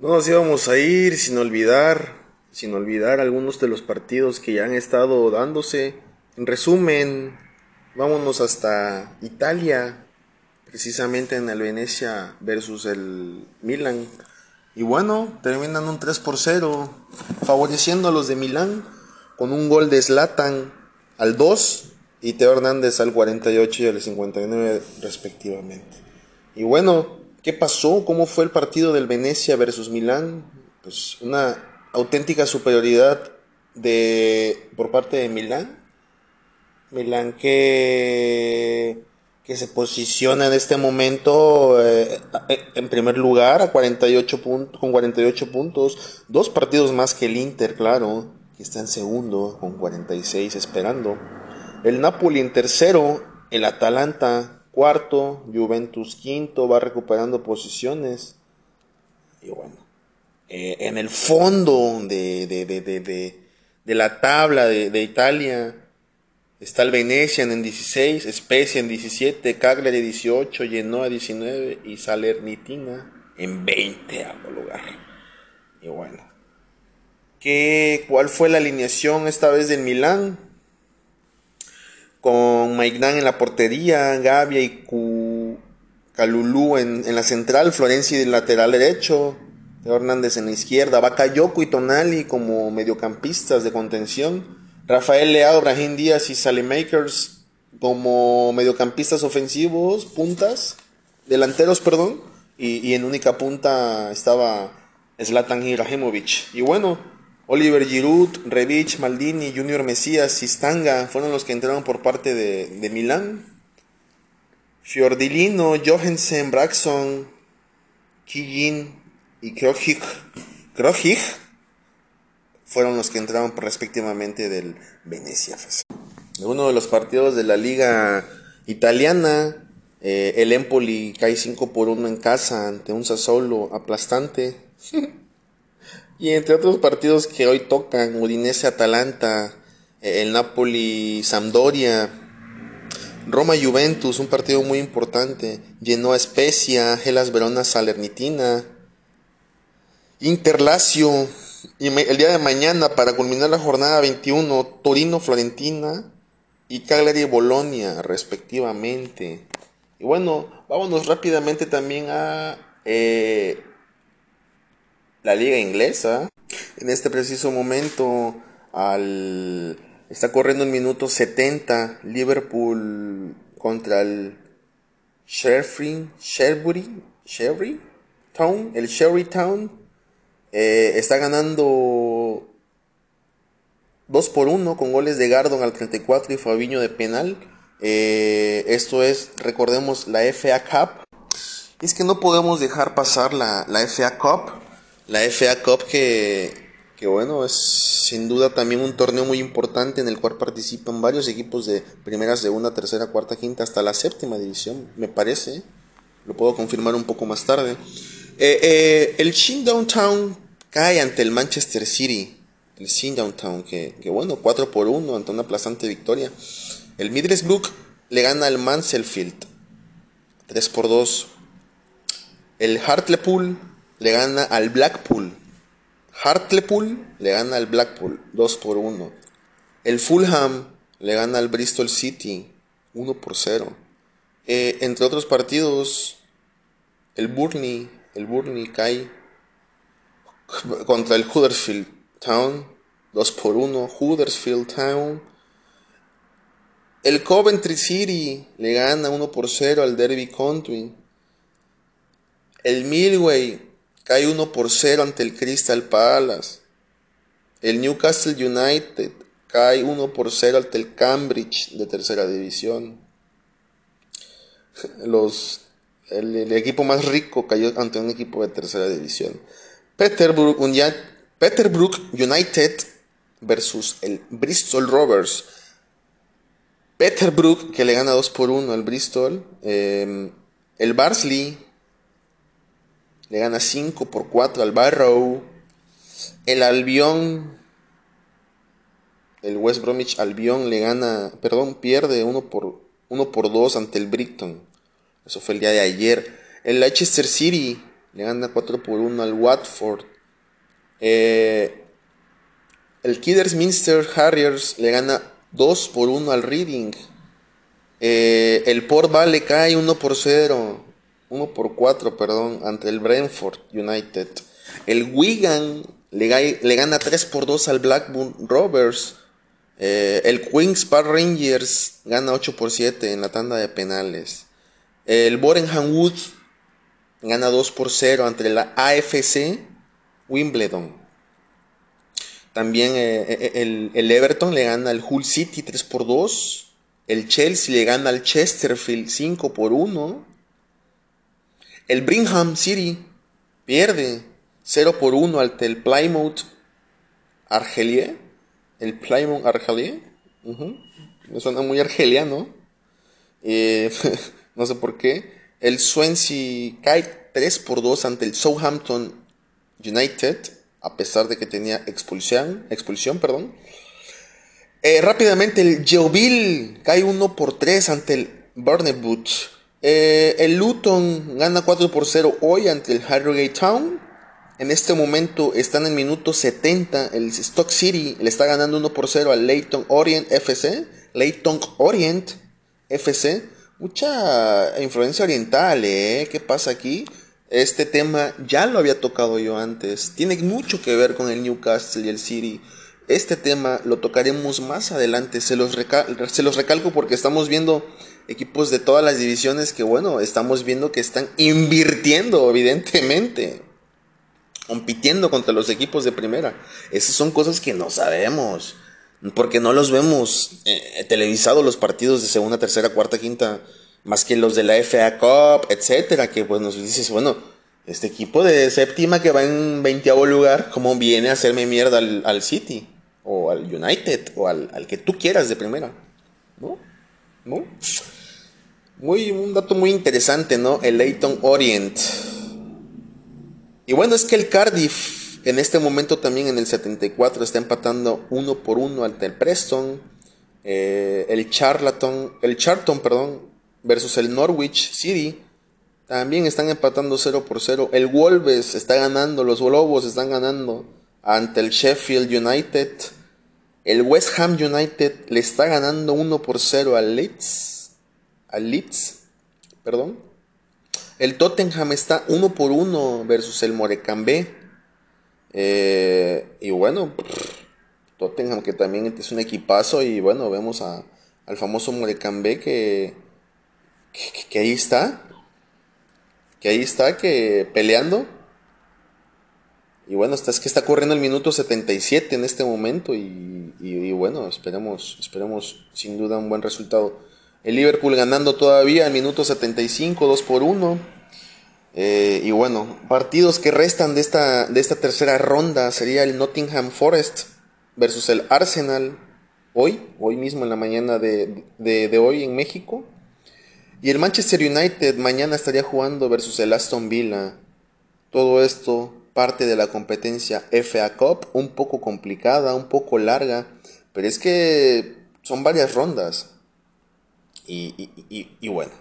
No nos íbamos a ir sin olvidar, sin olvidar algunos de los partidos que ya han estado dándose. En resumen, vámonos hasta Italia, precisamente en el Venecia versus el Milan. Y bueno, terminan un 3 por 0, favoreciendo a los de Milán con un gol de Zlatan al 2 y Teo Hernández al 48 y al 59 respectivamente. Y bueno, ¿qué pasó? ¿Cómo fue el partido del Venecia versus Milán? Pues una auténtica superioridad de por parte de Milán. Milán que que se posiciona en este momento eh, en primer lugar a 48 puntos, con 48 puntos, dos partidos más que el Inter, claro, que está en segundo con 46 esperando. El Napoli en tercero, el Atalanta cuarto, Juventus quinto, va recuperando posiciones. Y bueno, eh, en el fondo de, de, de, de la tabla de Italia, Está el Venetian en 16, Spezia en 17, Cagliari 18, Genoa 19 y Salernitina en 20 lugar. Y bueno, ¿qué, ¿cuál fue la alineación esta vez del Milán? Con Maignan en la portería, Gavia y Calulú en, la central, Florenzi en lateral derecho, Hernández en la izquierda, Bakayoko y Tonali como mediocampistas de contención. Rafael Leao, Brahim Díaz y Salemakers como mediocampistas ofensivos, puntas, delanteros, perdón, y, en única punta estaba Zlatan Ibrahimovic. Y bueno, Oliver Giroud, Revich, Maldini, Junior Mesías y Stanga fueron los que entraron por parte de, de Milán. Fiordilino, Johansen, Braxon, Kijin y. Krojic fueron los que entraron respectivamente del Venecia. uno de los partidos de la liga italiana, eh, el Empoli cae 5 por 1 en casa ante un Sassuolo aplastante. y entre otros partidos que hoy tocan, Udinese Atalanta, eh, el Napoli Sampdoria, Roma Juventus, un partido muy importante, Genoa Spezia, Gelas Verona Salernitina, Interlacio y el día de mañana, para culminar la jornada 21, Torino, Florentina y Cagliari, Bolonia, respectivamente. Y bueno, vámonos rápidamente también a eh, la liga inglesa. En este preciso momento, al, está corriendo el minuto 70, Liverpool contra el Sherbury, Sherbury Town, el Sherry Town eh, está ganando 2 por 1 con goles de Gardon al 34 y Fabiño de penal. Eh, esto es, recordemos, la FA Cup. es que no podemos dejar pasar la, la FA Cup. La FA Cup que, que, bueno, es sin duda también un torneo muy importante en el cual participan varios equipos de primera, segunda, tercera, cuarta, quinta, hasta la séptima división, me parece. Lo puedo confirmar un poco más tarde. Eh, el Shin Downtown cae ante el Manchester City, el Sin Downtown, que, bueno, 4 por 1 ante una aplastante victoria. El Middlesbrough le gana al Mansfield, 3 por 2. El Hartlepool le gana al Blackpool. Hartlepool le gana al Blackpool, 2 por 1. El Fulham le gana al Bristol City, 1 por 0. Eh, entre otros partidos, el Burnley, el Burnley cae contra el Huddersfield Town, 2 por 1, Huddersfield Town. El Coventry City le gana 1 por 0 al Derby Country. El Millway cae 1 por 0 ante el Crystal Palace. El Newcastle United cae 1 por 0 ante el Cambridge de tercera división. Los, el equipo más rico cayó ante un equipo de tercera división. Peterborough, United versus el Bristol Rovers. Peterborough que le gana 2 por 1 al Bristol. Em, el Barnsley le gana 5 por 4 al Barrow. El Albion, el West Bromwich Albion le gana, perdón, pierde 1 por, 1 por 2 ante el Brighton. Eso fue el día de ayer. El Leicester City le gana 4 por 1 al Watford. Eh, el Kidderminster Harriers le gana 2 por 1 al Reading. Eh, el Port Vale cae 1 por 0. 1 por 4, perdón, ante el Brentford United. El Wigan le, le gana 3 por 2 al Blackburn Rovers. Eh, el Queens Park Rangers gana 8 por 7 en la tanda de penales. El Borenham Wood gana 2 por 0 ante la AFC Wimbledon. También eh, eh, el, el, Everton le gana al Hull City 3 por 2. El Chelsea le gana al Chesterfield 5 por 1. El Brigham City pierde 0 por 1 ante el Plymouth Argelia. El Plymouth Argelia. Me suena muy argeliano. Eh, no sé por qué. El Swansea cae 3 por 2 ante el Southampton United. A pesar de que tenía expulsión. expulsión perdón. Eh, rápidamente el Yeovil cae 1 por 3 ante el Burnewood. Eh, el Luton gana 4 por 0 hoy ante el Harrogate Town. En este momento están en minuto 70. El Stock City le está ganando 1 por 0 al Leighton Orient FC. Leighton Orient FC. Mucha influencia oriental, ¿eh? ¿Qué pasa aquí? Este tema ya lo había tocado yo antes. Tiene mucho que ver con el Newcastle y el City. Este tema lo tocaremos más adelante. Se los, se los recalco porque estamos viendo equipos de todas las divisiones que, bueno, estamos viendo que están invirtiendo, evidentemente compitiendo contra los equipos de primera. Esas son cosas que no sabemos, porque no los vemos eh, televisados los partidos de segunda, tercera, cuarta, quinta, más que los de la FA Cup, etcétera, que pues nos dices, bueno, este equipo de séptima que va en 20 lugar, ¿cómo viene a hacerme mierda al, City? O al United, o al, al, que tú quieras de primera, ¿no? ¿No? Muy, un dato muy interesante, ¿no? El Leighton Orient y bueno, es que el Cardiff en este momento también en el 74 está empatando uno por uno ante el Preston. Eh, el Charlton, el Charlton, perdón, versus el Norwich City. También están empatando 0 por 0. El Wolves está ganando, los Lobos están ganando ante el Sheffield United. El West Ham United le está ganando 1 por 0 al Leeds. Leeds, perdón. El Tottenham está uno por uno versus el Morecambe. Eh, y bueno, Tottenham que también es un equipazo. Y bueno, vemos a, al famoso Morecambe que, que, ahí está. Que ahí está, que peleando. Y bueno, es que está corriendo el minuto 77 en este momento. Y, y, bueno, esperemos, esperemos sin duda un buen resultado. El Liverpool ganando todavía el minuto 75, 2 por 1. Eh, y bueno, partidos que restan de esta, de esta tercera ronda sería el Nottingham Forest versus el Arsenal hoy, hoy mismo en la mañana de, de, hoy en México. Y el Manchester United mañana estaría jugando versus el Aston Villa. Todo esto parte de la competencia FA Cup, un poco complicada, un poco larga, pero es que son varias rondas. Y, bueno,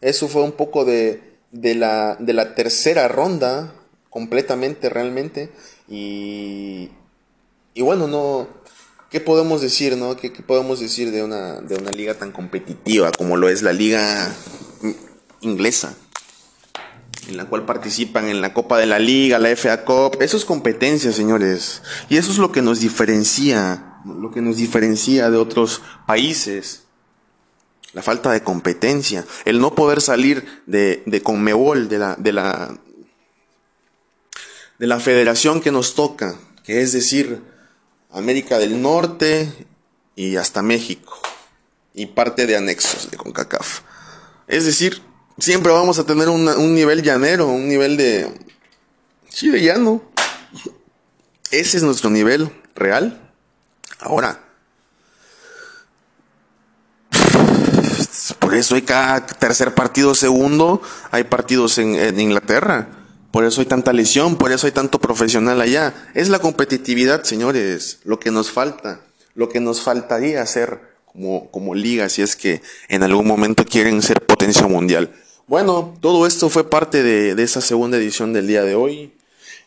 eso fue un poco de, de, la, de la tercera ronda, completamente, realmente. Y, y bueno, no, ¿qué podemos decir, no? ¿Qué, podemos decir de una, de una liga tan competitiva como lo es la liga inglesa? En la cual participan en la Copa de la Liga, la FA Cup. Eso es competencia, señores. Y eso es lo que nos diferencia, lo que nos diferencia de otros países la falta de competencia, el no poder salir de, de Conmebol, de la, de, la, de la federación que nos toca, que es decir, América del Norte y hasta México, y parte de anexos de CONCACAF. Es decir, siempre vamos a tener un nivel llanero, un nivel de... Sí, llano. Ese es nuestro nivel real. Ahora, Por eso hay cada tercer partido segundo, hay partidos en, Inglaterra. Por eso hay tanta lesión, por eso hay tanto profesional allá. Es la competitividad, señores, lo que nos falta, lo que nos faltaría hacer como, como liga si es que en algún momento quieren ser potencia mundial. Bueno, todo esto fue parte de, de esa segunda edición del día de hoy.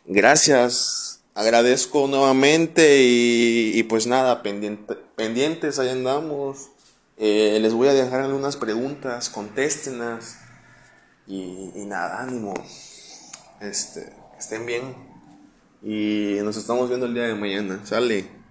Gracias, agradezco nuevamente y, pues nada, pendiente, pendientes, ahí andamos. Eh, les voy a dejar algunas preguntas, contéstenlas. Y, nada, ánimo. Este, estén bien. Y nos estamos viendo el día de mañana. Sale.